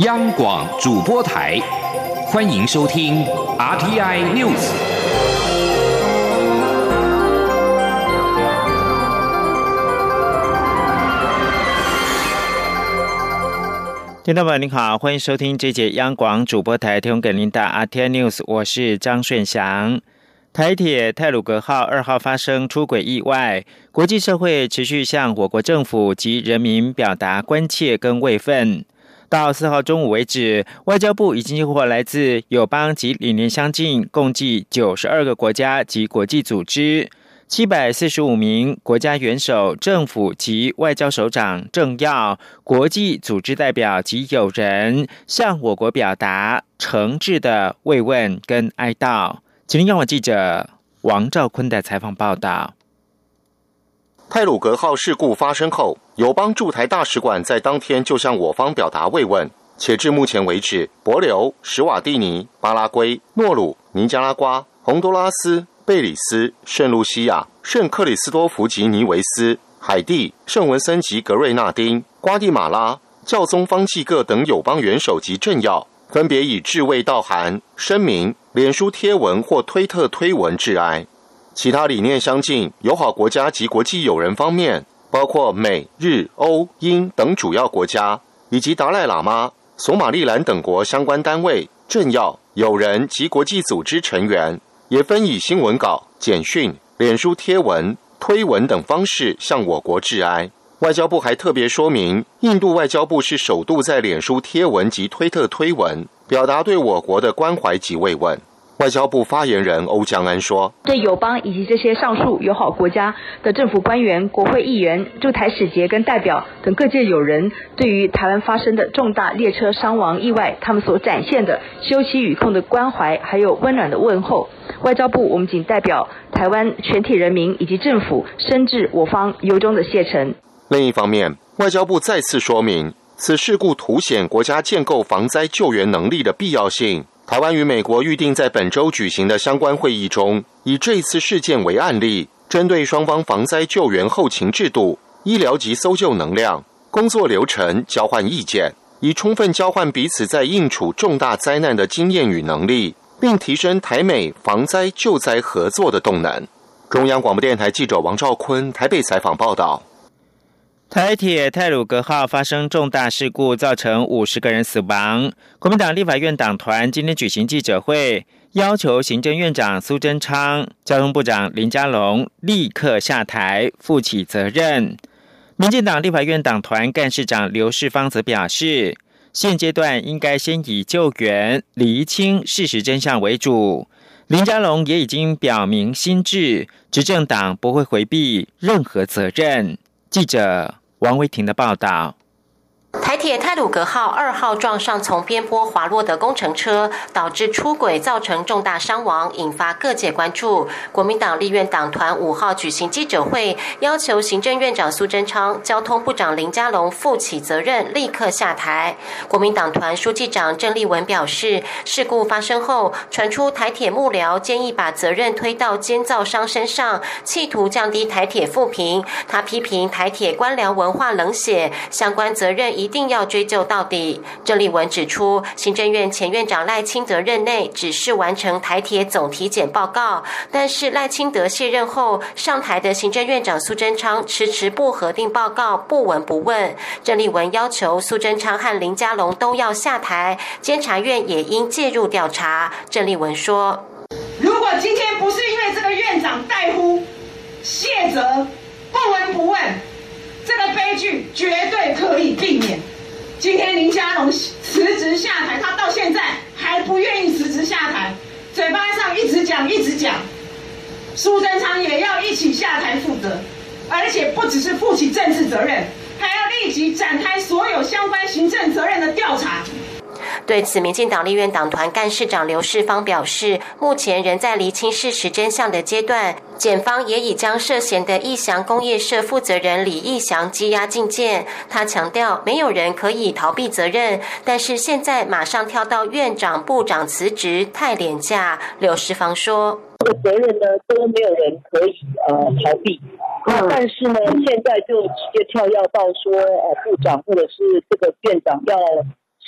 央广主播台，欢迎收听 RTI News。听众朋友您好，欢迎收听这节央广主播台提供给您的 RTI News，我是张顺祥。台铁泰鲁格号二号发生出轨意外，国际社会持续向我国政府及人民表达关切跟慰问。到四号中午为止，外交部已经获来自友邦及理念相近、共计九十二个国家及国际组织七百四十五名国家元首、政府及外交首长、政要、国际组织代表及友人，向我国表达诚挚的慰问跟哀悼。请听央广记者王兆坤的采访报道。泰鲁格号事故发生后，友邦驻台大使馆在当天就向我方表达慰问，且至目前为止，博留、史瓦蒂尼、巴拉圭、诺鲁、尼加拉瓜、洪都拉斯、贝里斯、圣露西亚、圣克里斯多福及尼维斯、海地、圣文森及格瑞纳丁、瓜地马拉、教宗方济各等友邦元首及政要，分别以致慰道函、声明、脸书贴文或推特推文致哀。其他理念相近、友好国家及国际友人方面，包括美、日、欧、英等主要国家，以及达赖喇嘛、索马利兰等国相关单位、政要、友人及国际组织成员，也分以新闻稿、简讯、脸书贴文、推文等方式向我国致哀。外交部还特别说明，印度外交部是首度在脸书贴文及推特推文，表达对我国的关怀及慰问。外交部发言人欧江安说：“对友邦以及这些上述友好国家的政府官员、国会议员、驻台使节跟代表等各界友人，对于台湾发生的重大列车伤亡意外，他们所展现的休戚与共的关怀，还有温暖的问候，外交部我们仅代表台湾全体人民以及政府，深致我方由衷的谢忱。”另一方面，外交部再次说明，此事故凸显国家建构防灾救援能力的必要性。台湾与美国预定在本周举行的相关会议中，以这次事件为案例，针对双方防灾救援后勤制度、医疗及搜救能量、工作流程交换意见，以充分交换彼此在应处重大灾难的经验与能力，并提升台美防灾救灾合作的动能。中央广播电台记者王兆坤台北采访报道。台铁泰鲁格号发生重大事故，造成五十个人死亡。国民党立法院党团今天举行记者会，要求行政院长苏贞昌、交通部长林佳龙立刻下台，负起责任。民进党立法院党团干事长刘世芳则表示，现阶段应该先以救援、厘清事实真相为主。林佳龙也已经表明心志，执政党不会回避任何责任。记者王维婷的报道。台铁泰鲁格号二号撞上从边坡滑落的工程车，导致出轨，造成重大伤亡，引发各界关注。国民党立院党团五号举行记者会，要求行政院长苏贞昌、交通部长林佳龙负起责任，立刻下台。国民党团书记长郑丽文表示，事故发生后，传出台铁幕僚建议把责任推到监造商身上，企图降低台铁负评。他批评台铁官僚文化冷血，相关责任一定。定要追究到底。郑丽文指出，行政院前院长赖清德任内只是完成台铁总体检报告，但是赖清德卸任后上台的行政院长苏贞昌迟迟不核定报告，不闻不问。郑丽文要求苏贞昌和林佳龙都要下台，监察院也应介入调查。郑丽文说：“如果今天不是因为这个院长怠忽、卸责、不闻不问。”这个悲剧绝对可以避免。今天林佳龙辞职下台，他到现在还不愿意辞职下台，嘴巴上一直讲一直讲。苏贞昌也要一起下台负责，而且不只是负起政治责任，还要立即展开所有相关行政责任的调查。对此，民进党立院党团干事长刘世芳表示，目前仍在厘清事实真相的阶段。检方也已将涉嫌的义祥工业社负责人李义祥羁押禁见。他强调，没有人可以逃避责任，但是现在马上跳到院长、部长辞职太廉价。刘世芳说：“这个责任呢，都没有人可以呃逃避。但是呢，现在就直接跳要到说，呃，部长或者是这个院长要。”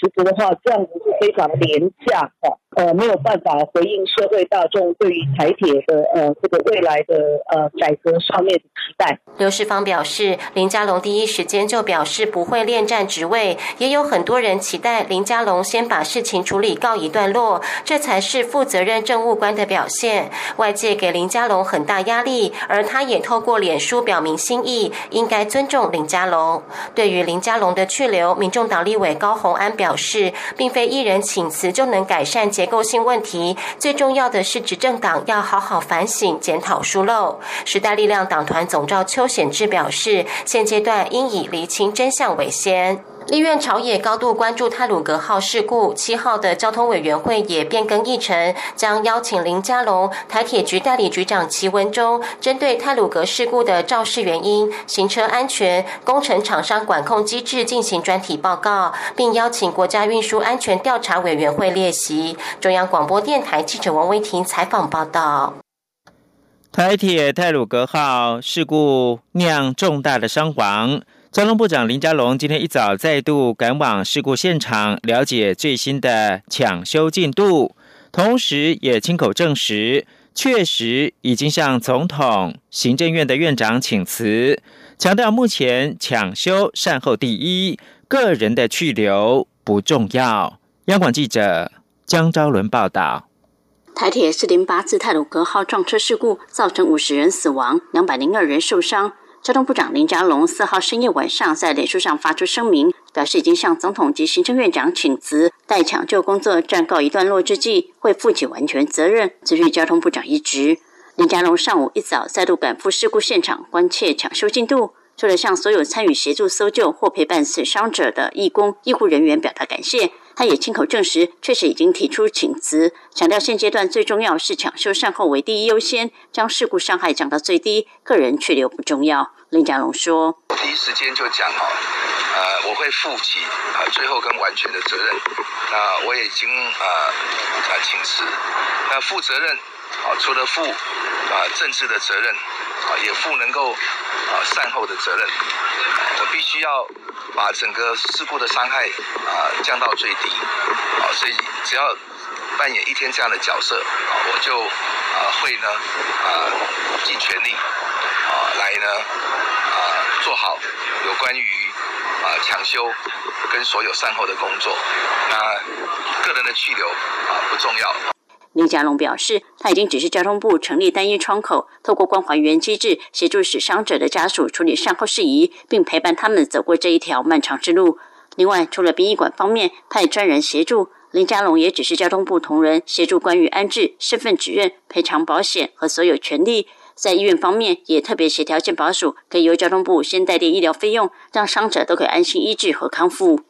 其实的话，这样子是非常廉价的，呃，没有办法回应社会大众对于台铁的呃这个未来的呃改革上面的期待。刘世芳表示，林佳龙第一时间就表示不会恋战职位，也有很多人期待林佳龙先把事情处理告一段落，这才是负责任政务官的表现。外界给林佳龙很大压力，而他也透过脸书表明心意，应该尊重林佳龙。对于林佳龙的去留，民众党立委高鸿安表示，并非一人请辞就能改善结构性问题，最重要的是执政党要好好反省、检讨疏漏。时代力量党团总召邱。显志表示，现阶段应以厘清真相为先。立院朝野高度关注泰鲁格号事故，七号的交通委员会也变更议程，将邀请林佳龙、台铁局代理局长齐文忠，针对泰鲁格事故的肇事原因、行车安全、工程厂商管控机制进行专题报告，并邀请国家运输安全调查委员会列席。中央广播电台记者王威婷采访报道。台铁泰鲁格号事故酿重大的伤亡，交通部长林佳龙今天一早再度赶往事故现场，了解最新的抢修进度，同时也亲口证实，确实已经向总统、行政院的院长请辞，强调目前抢修善后第一，个人的去留不重要。央广记者江昭伦报道。台铁四零八次泰鲁格号撞车事故造成五十人死亡，两百零二人受伤。交通部长林佳龙四号深夜晚上在脸书上发出声明，表示已经向总统及行政院长请辞，待抢救工作暂告一段落之际，会负起完全责任，辞去交通部长一职。林佳龙上午一早再度赶赴事故现场，关切抢修进度。除了向所有参与协助搜救或陪伴死伤者的义工、医护人员表达感谢，他也亲口证实，确实已经提出请辞，强调现阶段最重要是抢修善后为第一优先，将事故伤害降到最低，个人去留不重要。林佳龙说：“第一时间就讲哦，呃，我会负起啊最后跟完全的责任，那我已经啊啊请辞，那负责任啊除了负啊政治的责任。”啊，也负能够啊善后的责任，我必须要把整个事故的伤害啊降到最低，啊，所以只要扮演一天这样的角色，啊，我就啊会呢啊尽全力啊来呢啊做好有关于啊抢修跟所有善后的工作，那个人的去留啊不重要。林佳龙表示，他已经指示交通部成立单一窗口，透过关怀员机制，协助死伤者的家属处理善后事宜，并陪伴他们走过这一条漫长之路。另外，除了殡仪馆方面派专人协助，林佳龙也指示交通部同仁协助关于安置、身份指认、赔偿保险和所有权利。在医院方面，也特别协调健保署，可以由交通部先代垫医疗费用，让伤者都可以安心医治和康复。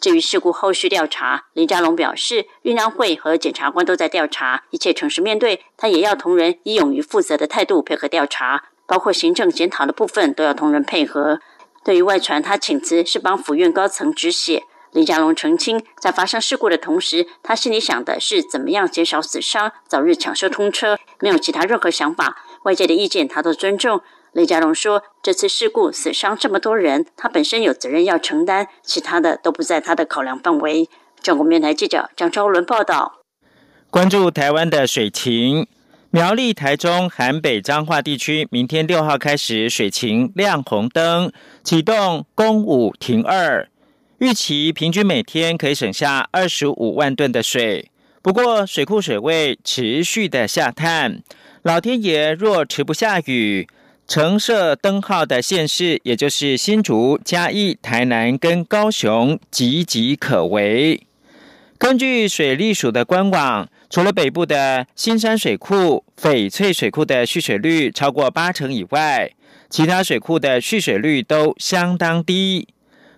至于事故后续调查，林佳龙表示，运安会和检察官都在调查，一切诚实面对。他也要同仁以勇于负责的态度配合调查，包括行政检讨的部分都要同仁配合。对于外传他请辞是帮府院高层止血，林佳龙澄清，在发生事故的同时，他心里想的是怎么样减少死伤，早日抢修通车，没有其他任何想法。外界的意见他都尊重。雷家龙说：“这次事故死伤这么多人，他本身有责任要承担，其他的都不在他的考量范围。”中国面台记者张昭伦报道。关注台湾的水情，苗栗、台中、韩北、彰化地区，明天六号开始水情亮红灯，启动公五停二，预期平均每天可以省下二十五万吨的水。不过水库水位持续的下探，老天爷若持不下雨。橙色灯号的县市，也就是新竹、嘉义、台南跟高雄，岌岌可危。根据水利署的官网，除了北部的新山水库、翡翠水库的蓄水率超过八成以外，其他水库的蓄水率都相当低。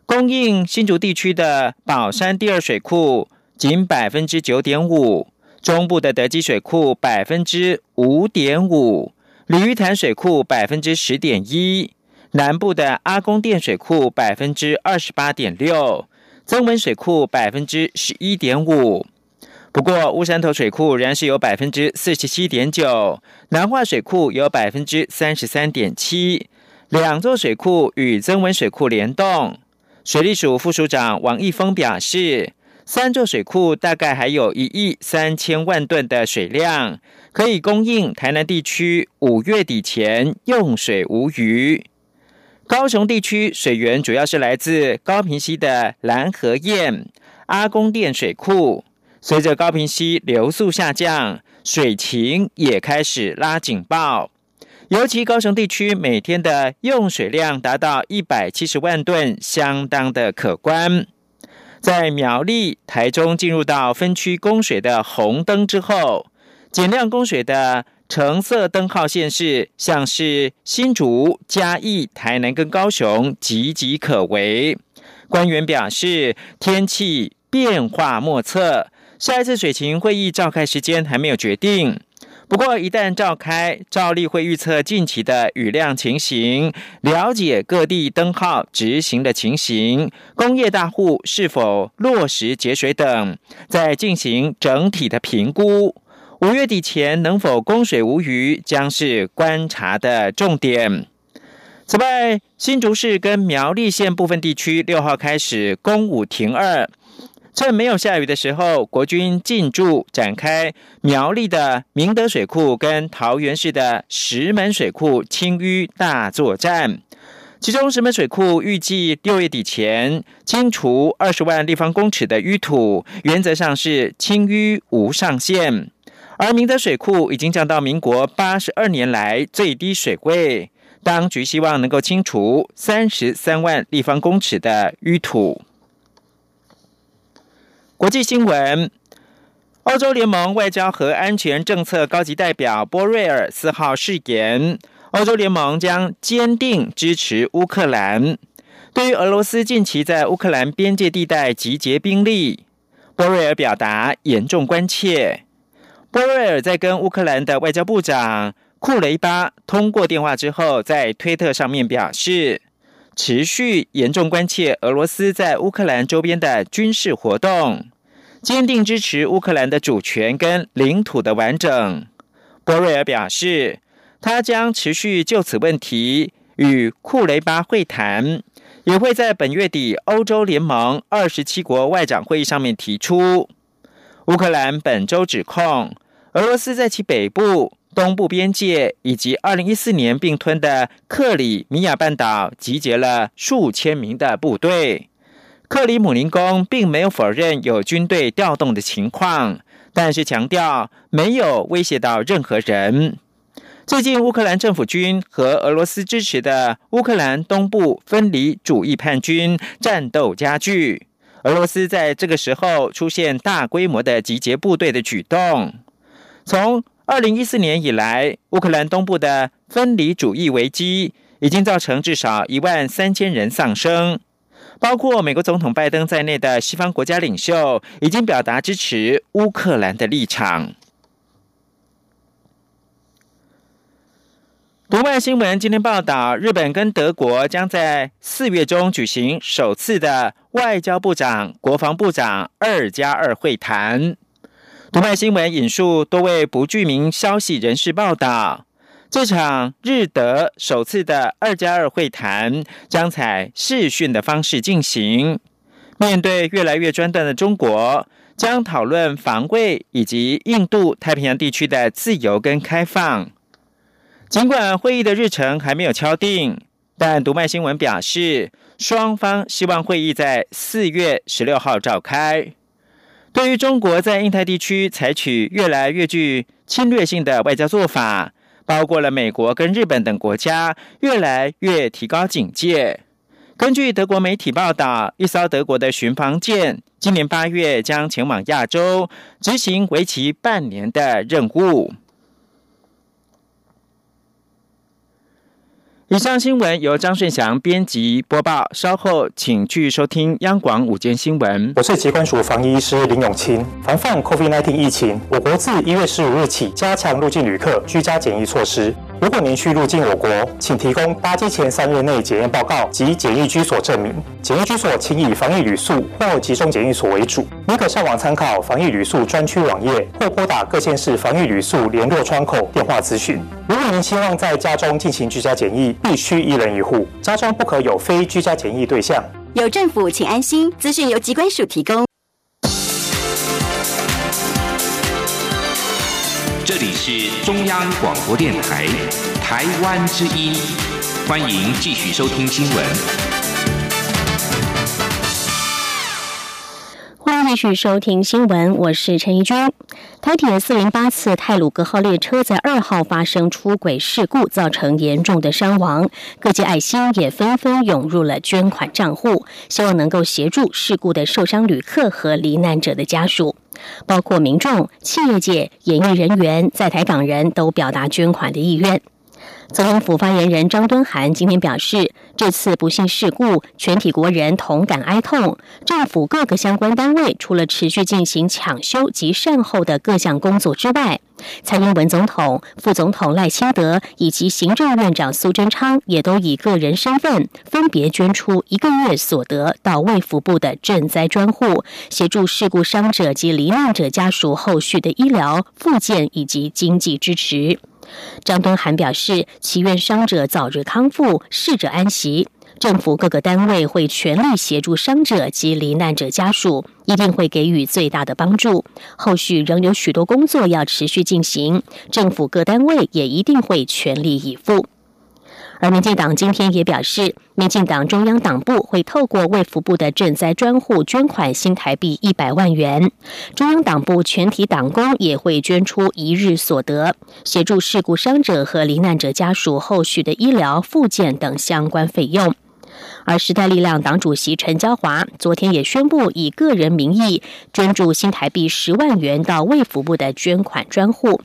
供应新竹地区的宝山第二水库仅百分之九点五，中部的德基水库百分之五点五。鲤鱼潭水库百分之十点一，南部的阿公店水库百分之二十八点六，增文水库百分之十一点五。不过乌山头水库仍然是有百分之四十七点九，南化水库有百分之三十三点七。两座水库与增文水库联动。水利署副署长王义峰表示，三座水库大概还有一亿三千万吨的水量，可以供应台南地区五月底前用水无虞。高雄地区水源主要是来自高平溪的蓝河堰、阿公店水库。随着高平溪流速下降，水情也开始拉警报。尤其高雄地区每天的用水量达到一百七十万吨，相当的可观。在苗栗、台中进入到分区供水的红灯之后，减量供水的橙色灯号线是像是新竹、嘉义、台南跟高雄岌岌可危。官员表示，天气变化莫测，下一次水情会议召开时间还没有决定。不过，一旦召开，照例会预测近期的雨量情形，了解各地灯号执行的情形，工业大户是否落实节水等，再进行整体的评估。五月底前能否供水无虞，将是观察的重点。此外，新竹市跟苗栗县部分地区六号开始公五停二。趁没有下雨的时候，国军进驻展开苗栗的明德水库跟桃园市的石门水库清淤大作战。其中石门水库预计六月底前清除二十万立方公尺的淤土，原则上是清淤无上限。而明德水库已经降到民国八十二年来最低水位，当局希望能够清除三十三万立方公尺的淤土。国际新闻：欧洲联盟外交和安全政策高级代表波瑞尔四号誓言，欧洲联盟将坚定支持乌克兰。对于俄罗斯近期在乌克兰边界地带集结兵力，波瑞尔表达严重关切。波瑞尔在跟乌克兰的外交部长库雷巴通过电话之后，在推特上面表示。持续严重关切俄罗斯在乌克兰周边的军事活动，坚定支持乌克兰的主权跟领土的完整。波瑞尔表示，他将持续就此问题与库雷巴会谈，也会在本月底欧洲联盟二十七国外长会议上面提出。乌克兰本周指控俄罗斯在其北部。东部边界以及二零一四年并吞的克里米亚半岛集结了数千名的部队。克里姆林宫并没有否认有军队调动的情况，但是强调没有威胁到任何人。最近，乌克兰政府军和俄罗斯支持的乌克兰东部分离主义叛军战斗加剧。俄罗斯在这个时候出现大规模的集结部队的举动，从。二零一四年以来，乌克兰东部的分离主义危机已经造成至少一万三千人丧生。包括美国总统拜登在内的西方国家领袖已经表达支持乌克兰的立场。读外新闻今天报道，日本跟德国将在四月中举行首次的外交部长、国防部长二加二会谈。读卖新闻引述多位不具名消息人士报道，这场日德首次的二加二会谈将采视讯的方式进行。面对越来越专断的中国，将讨论防卫以及印度太平洋地区的自由跟开放。尽管会议的日程还没有敲定，但读卖新闻表示，双方希望会议在四月十六号召开。对于中国在印太地区采取越来越具侵略性的外交做法，包括了美国跟日本等国家越来越提高警戒。根据德国媒体报道，一艘德国的巡防舰今年八月将前往亚洲，执行为期半年的任务。以上新闻由张顺祥编辑播报，稍后请继续收听央广午间新闻。我是疾管署防疫医师林永清。防范 COVID-19 疫情，我国自一月十五日起加强入境旅客居家检疫措施。如果您需入境我国，请提供搭机前三日内检验报告及检疫居所证明。检疫居所请以防疫旅宿或集中检疫所为主。您可上网参考防疫旅宿专区网页，或拨打各县市防疫旅宿联络窗口电话咨询。如果您希望在家中进行居家检疫，必须一人一户，家中不可有非居家检疫对象。有政府，请安心。资讯由机关署提供。这里是中央广播电台台湾之音，欢迎继续收听新闻。欢迎继续收听新闻，我是陈怡君。台铁四零八次泰鲁格号列车在二号发生出轨事故，造成严重的伤亡。各界爱心也纷纷涌入了捐款账户，希望能够协助事故的受伤旅客和罹难者的家属。包括民众、企业界、演艺人员、在台港人都表达捐款的意愿。总统府发言人张敦涵今天表示，这次不幸事故，全体国人同感哀痛。政府各个相关单位除了持续进行抢修及善后的各项工作之外，蔡英文总统、副总统赖清德以及行政院长苏贞昌也都以个人身份分别捐出一个月所得到卫福部的赈灾专户，协助事故伤者及罹难者家属后续的医疗、复健以及经济支持。张敦涵表示，祈愿伤者早日康复，逝者安息。政府各个单位会全力协助伤者及罹难者家属，一定会给予最大的帮助。后续仍有许多工作要持续进行，政府各单位也一定会全力以赴。而民进党今天也表示，民进党中央党部会透过卫福部的赈灾专户捐款新台币一百万元，中央党部全体党工也会捐出一日所得，协助事故伤者和罹难者家属后续的医疗、复健等相关费用。而时代力量党主席陈椒华昨天也宣布，以个人名义捐助新台币十万元到卫福部的捐款专户。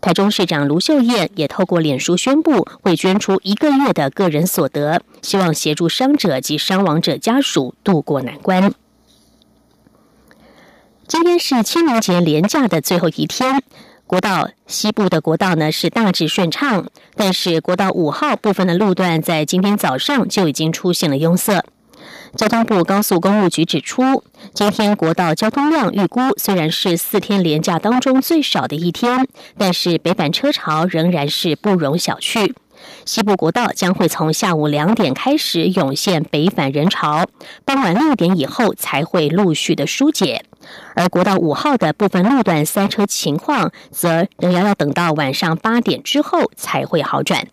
台中市长卢秀燕也透过脸书宣布，会捐出一个月的个人所得，希望协助伤者及伤亡者家属渡过难关。今天是清明节连假的最后一天，国道西部的国道呢是大致顺畅，但是国道五号部分的路段在今天早上就已经出现了拥塞。交通部高速公路局指出，今天国道交通量预估虽然是四天连假当中最少的一天，但是北返车潮仍然是不容小觑。西部国道将会从下午两点开始涌现北返人潮，傍晚六点以后才会陆续的疏解。而国道五号的部分路段塞车情况，则仍然要等到晚上八点之后才会好转。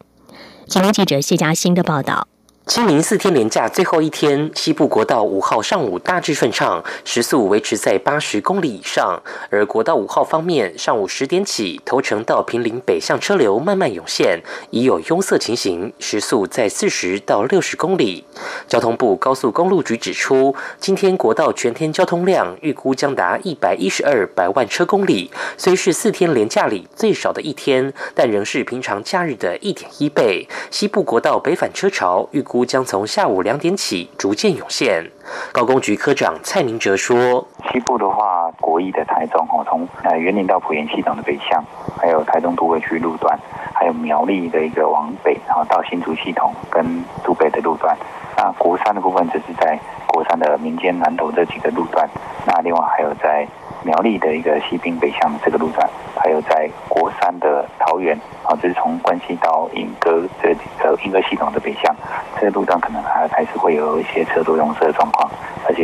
请听记者谢嘉欣的报道。清明四天连假最后一天，西部国道五号上午大致顺畅，时速维持在八十公里以上。而国道五号方面，上午十点起，头城到平林北向车流慢慢涌现，已有拥塞情形，时速在四十到六十公里。交通部高速公路局指出，今天国道全天交通量预估将达一百一十二百万车公里，虽是四天连假里最少的一天，但仍是平常假日的一点一倍。西部国道北返车潮预估。将从下午两点起逐渐涌现。高工局科长蔡明哲说：“西部的话，国一的台中哦，从呃园林到埔盐系统的北向，还有台中都会区路段，还有苗栗的一个往北，然后到新竹系统跟都北的路段。那国三的部分只是在国三的民间南投这几个路段。那另外还有在苗栗的一个西滨北向这个路段，还有在国三的桃园。”啊，这是从关西到莺歌这呃莺歌系统的北向，这个路段可能还还是会有一些车多拥塞的状况，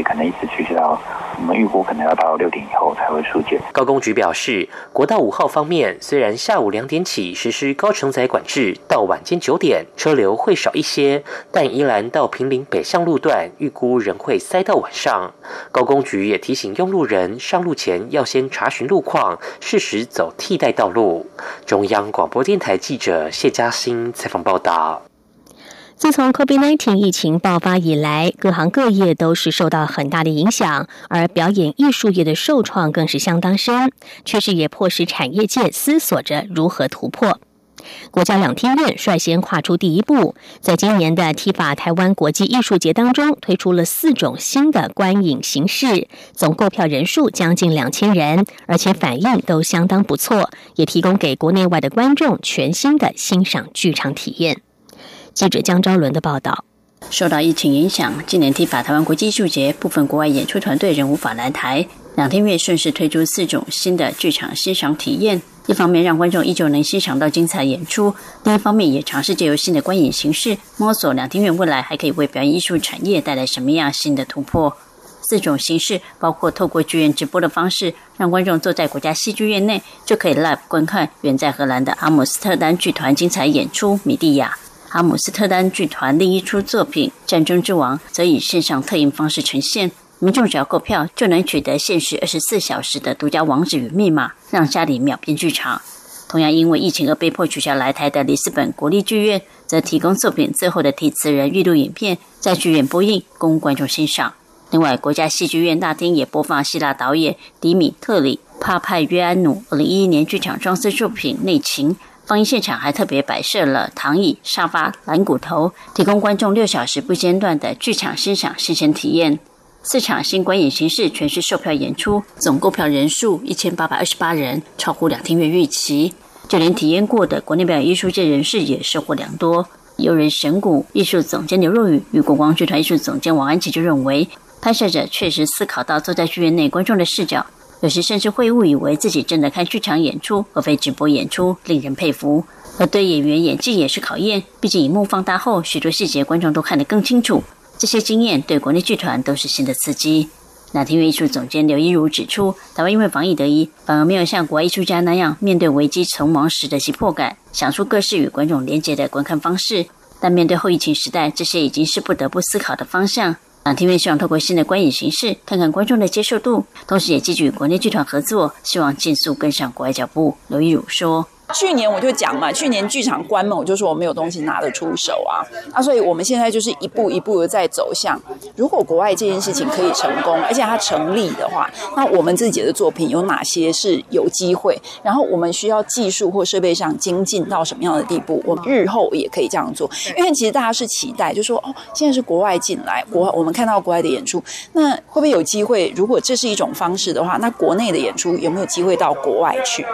可能一直持续到我们预估可能要到六点以后才会疏解。高工局表示，国道五号方面，虽然下午两点起实施高承载管制，到晚间九点车流会少一些，但宜兰到平林北向路段预估仍会塞到晚上。高工局也提醒用路人上路前要先查询路况，适时走替代道路。中央广播。电台记者谢嘉欣采访报道：自从 COVID-19 疫情爆发以来，各行各业都是受到很大的影响，而表演艺术业的受创更是相当深，确实也迫使产业界思索着如何突破。国家两厅院率先跨出第一步，在今年的 TIFA 台湾国际艺术节当中，推出了四种新的观影形式，总购票人数将近两千人，而且反应都相当不错，也提供给国内外的观众全新的欣赏剧场体验。记者江昭伦的报道。受到疫情影响，今年 TIFA 台湾国际艺术节部分国外演出团队仍无法来台，两天院顺势推出四种新的剧场欣赏体验。一方面让观众依旧能欣赏到精彩演出，另一方面也尝试借由新的观影形式，摸索两天院未来还可以为表演艺术产业带来什么样新的突破。四种形式，包括透过剧院直播的方式，让观众坐在国家戏剧院内就可以 live 观看远在荷兰的阿姆斯特丹剧团精彩演出《米蒂亚》。阿姆斯特丹剧团另一出作品《战争之王》则以线上特映方式呈现，民众只要购票就能取得限时二十四小时的独家网址与密码，让家里秒变剧场。同样因为疫情而被迫取消来台的里斯本国立剧院，则提供作品最后的题词人预录影片，在剧院播映供观众欣赏。另外，国家戏剧院大厅也播放希腊导演迪米特里·帕派约安努二零一一年剧场装饰作品《内情》。放映现场还特别摆设了躺椅、沙发、蓝骨头，提供观众六小时不间断的剧场欣赏新鲜体验。四场新观演形式全是售票演出，总购票人数一千八百二十八人，超乎两厅院预期。就连体验过的国内表演艺术界人士也收获良多。有人神谷艺术总监刘若雨与国光剧团艺术总监王安琪就认为，拍摄者确实思考到坐在剧院内观众的视角。有时甚至会误以为自己正在看剧场演出，而非直播演出，令人佩服。而对演员演技也是考验，毕竟荧幕放大后，许多细节观众都看得更清楚。这些经验对国内剧团都是新的刺激。那庭院艺术总监刘一如指出，台湾因为防疫得宜，反而没有像国外艺术家那样面对危机存亡时的急迫感，想出各式与观众连接的观看方式。但面对后疫情时代，这些已经是不得不思考的方向。两厅院希望透过新的观影形式，看看观众的接受度，同时也积极与国内剧团合作，希望尽速跟上国外脚步。刘一儒说。去年我就讲嘛，去年剧场关门，我就说我没有东西拿得出手啊，啊，所以我们现在就是一步一步的在走向。如果国外这件事情可以成功，而且它成立的话，那我们自己的作品有哪些是有机会？然后我们需要技术或设备上精进到什么样的地步？我们日后也可以这样做。因为其实大家是期待，就说哦，现在是国外进来，国我们看到国外的演出，那会不会有机会？如果这是一种方式的话，那国内的演出有没有机会到国外去？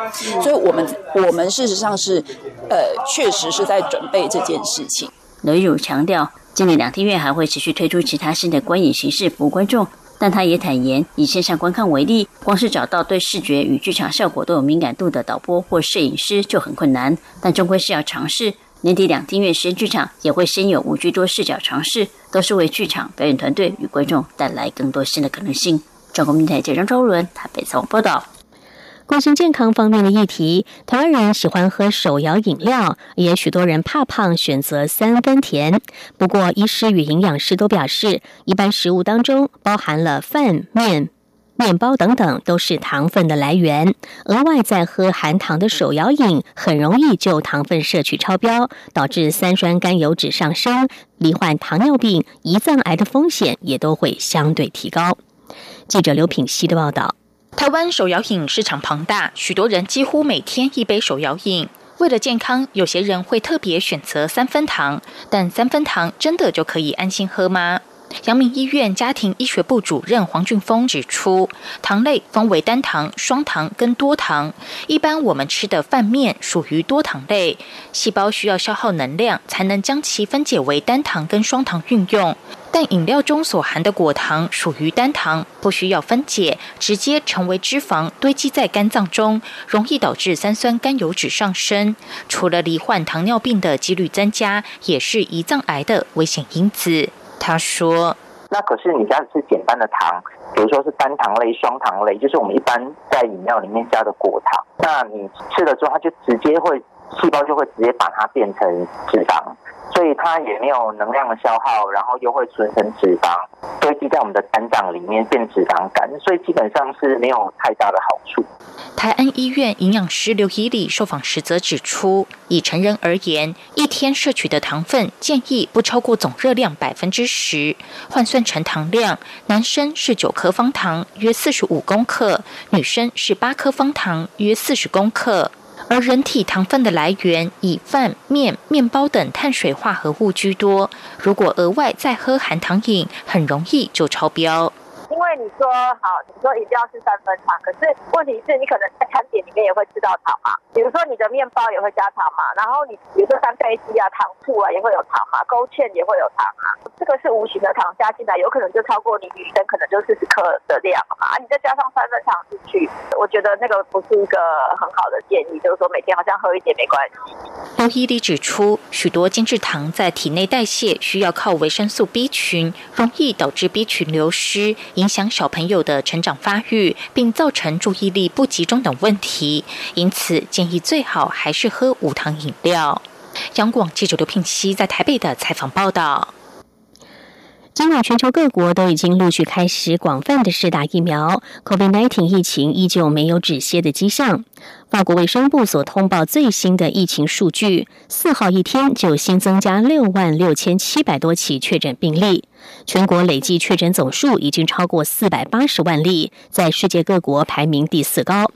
所以我们我们。事实上是，呃，确实是在准备这件事情。雷汝强调，今年两厅院还会持续推出其他新的观影形式服务观众，但他也坦言，以线上观看为例，光是找到对视觉与剧场效果都有敏感度的导播或摄影师就很困难。但终归是要尝试。年底两厅院实验剧场也会先有五居多视角尝试，都是为剧场表演团队与观众带来更多新的可能性。中国民台记者张周伦台北采访报道。关心健康方面的议题，台湾人喜欢喝手摇饮料，也许多人怕胖，选择三分甜。不过，医师与营养师都表示，一般食物当中包含了饭、面、面包等等，都是糖分的来源。额外再喝含糖的手摇饮，很容易就糖分摄取超标，导致三酸甘油脂上升，罹患糖尿病、胰脏癌的风险也都会相对提高。记者刘品希的报道。台湾手摇饮市场庞大，许多人几乎每天一杯手摇饮。为了健康，有些人会特别选择三分糖，但三分糖真的就可以安心喝吗？阳明医院家庭医学部主任黄俊峰指出，糖类分为单糖、双糖跟多糖。一般我们吃的饭面属于多糖类，细胞需要消耗能量才能将其分解为单糖跟双糖运用。但饮料中所含的果糖属于单糖，不需要分解，直接成为脂肪堆积在肝脏中，容易导致三酸甘油脂上升。除了罹患糖尿病的几率增加，也是胰脏癌的危险因子。他说：“那可是你家是简单的糖，比如说是单糖类、双糖类，就是我们一般在饮料里面加的果糖。那你吃了之后，它就直接会细胞就会直接把它变成脂肪。”所以它也没有能量的消耗，然后又会存成脂肪，堆积在我们的肝脏里面变脂肪肝，所以基本上是没有太大的好处。台安医院营养师刘怡礼受访时则指出，以成人而言，一天摄取的糖分建议不超过总热量百分之十，换算成糖量，男生是九颗方糖，约四十五公克；女生是八颗方糖，约四十公克。而人体糖分的来源以饭、面、面包等碳水化合物居多，如果额外再喝含糖饮，很容易就超标。那你说好，你说一定要是三分糖，可是问题是你可能在餐点里面也会吃到糖嘛，比如说你的面包也会加糖嘛，然后你比如说三杯鸡啊、糖醋啊也会有糖嘛，勾芡也会有糖啊，这个是无形的糖加进来，有可能就超过你女生可能就四十克的量了嘛，你再加上三分糖进去，我觉得那个不是一个很好的建议，就是说每天好像喝一点没关系。刘伊里指出，许多精制糖在体内代谢需要靠维生素 B 群，容易导致 B 群流失。影响响小朋友的成长发育，并造成注意力不集中等问题。因此，建议最好还是喝无糖饮料。央广记者刘聘熙在台北的采访报道。尽管全球各国都已经陆续开始广泛的试打疫苗，COVID-19 疫情依旧没有止歇的迹象。法国卫生部所通报最新的疫情数据，四号一天就新增加六万六千七百多起确诊病例，全国累计确诊总数已经超过四百八十万例，在世界各国排名第四高。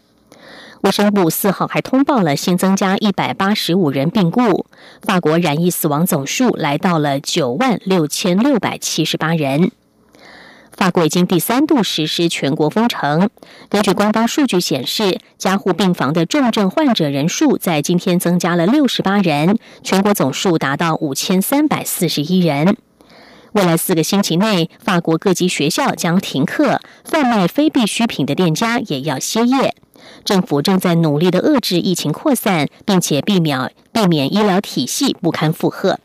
卫生部四号还通报了新增加一百八十五人病故，法国染疫死亡总数来到了九万六千六百七十八人。法国已经第三度实施全国封城。根据官方数据显示，加护病房的重症患者人数在今天增加了六十八人，全国总数达到五千三百四十一人。未来四个星期内，法国各级学校将停课，贩卖非必需品的店家也要歇业。政府正在努力的遏制疫情扩散，并且避免避免医疗体系不堪负荷。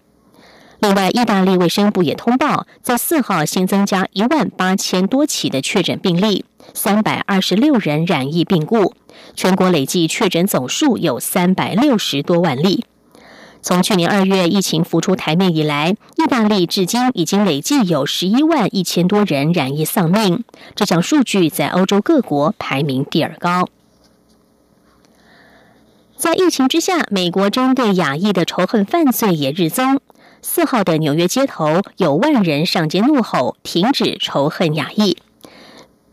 另外，意大利卫生部也通报，在四号新增加一万八千多起的确诊病例，三百二十六人染疫病故，全国累计确诊总数有三百六十多万例。从去年二月疫情浮出台面以来，意大利至今已经累计有十一万一千多人染疫丧命，这项数据在欧洲各国排名第二高。在疫情之下，美国针对亚裔的仇恨犯罪也日增。四号的纽约街头有万人上街怒吼，停止仇恨亚裔。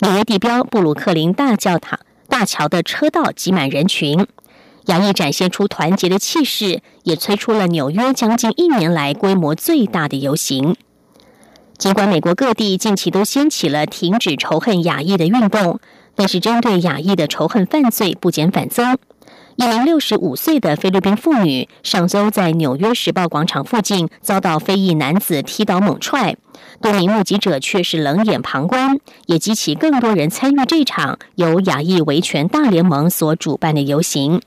纽约地标布鲁克林大教堂大桥的车道挤满人群，亚裔展现出团结的气势，也催出了纽约将近一年来规模最大的游行。尽管美国各地近期都掀起了停止仇恨亚裔的运动，但是针对亚裔的仇恨犯罪不减反增。一名六十五岁的菲律宾妇女上周在纽约时报广场附近遭到非裔男子踢倒猛踹，多名目击者却是冷眼旁观，也激起更多人参与这场由亚裔维权大联盟所主办的游行。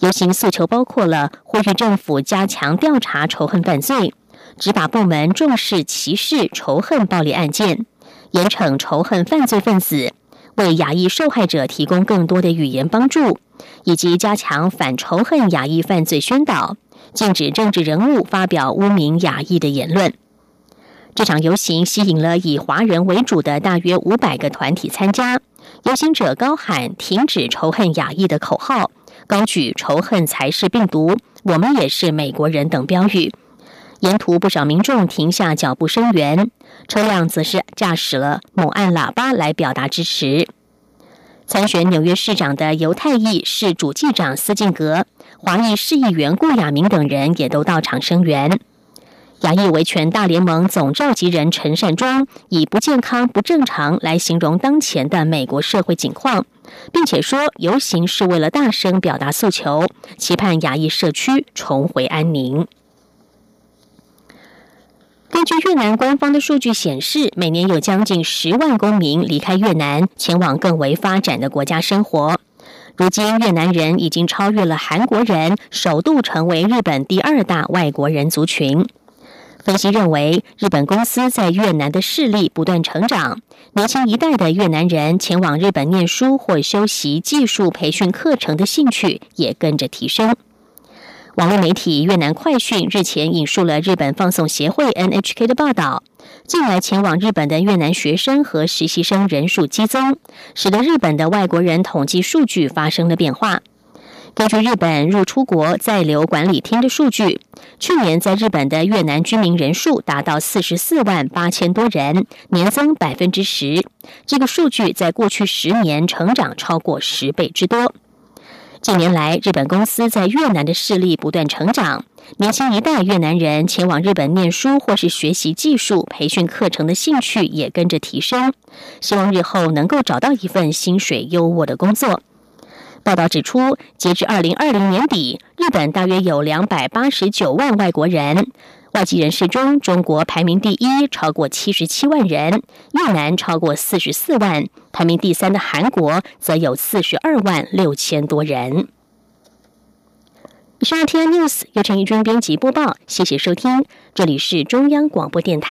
游行诉求包括了呼吁政府加强调查仇恨犯罪，执法部门重视歧视仇恨暴力案件，严惩仇恨犯罪分子，为亚裔受害者提供更多的语言帮助。以及加强反仇恨亚裔犯罪宣导，禁止政治人物发表污名亚裔的言论。这场游行吸引了以华人为主的大约五百个团体参加，游行者高喊“停止仇恨亚裔”的口号，高举“仇恨才是病毒，我们也是美国人”等标语。沿途不少民众停下脚步声援，车辆则是驾驶了猛按喇叭来表达支持。参选纽约市长的犹太裔市主记长斯晋格、华裔市议员顾亚明等人也都到场声援。亚裔维权大联盟总召集人陈善庄以“不健康、不正常”来形容当前的美国社会景况，并且说游行是为了大声表达诉求，期盼亚裔社区重回安宁。根据越南官方的数据显示，每年有将近十万公民离开越南，前往更为发展的国家生活。如今，越南人已经超越了韩国人，首度成为日本第二大外国人族群。分析认为，日本公司在越南的势力不断成长，年轻一代的越南人前往日本念书或修习技术培训课程的兴趣也跟着提升。网络媒体越南快讯日前引述了日本放送协会 NHK 的报道，近来前往日本的越南学生和实习生人数激增，使得日本的外国人统计数据发生了变化。根据日本入出国在留管理厅的数据，去年在日本的越南居民人数达到四十四万八千多人，年增百分之十。这个数据在过去十年成长超过十倍之多。近年来，日本公司在越南的势力不断成长，年轻一代越南人前往日本念书或是学习技术培训课程的兴趣也跟着提升，希望日后能够找到一份薪水优渥的工作。报道指出，截至二零二零年底，日本大约有两百八十九万外国人。外籍人士中，中国排名第一，超过七十七万人；越南超过四十四万，排名第三的韩国则有四十二万六千多人。以上 T N News 由陈义军编辑播报，谢谢收听，这里是中央广播电台。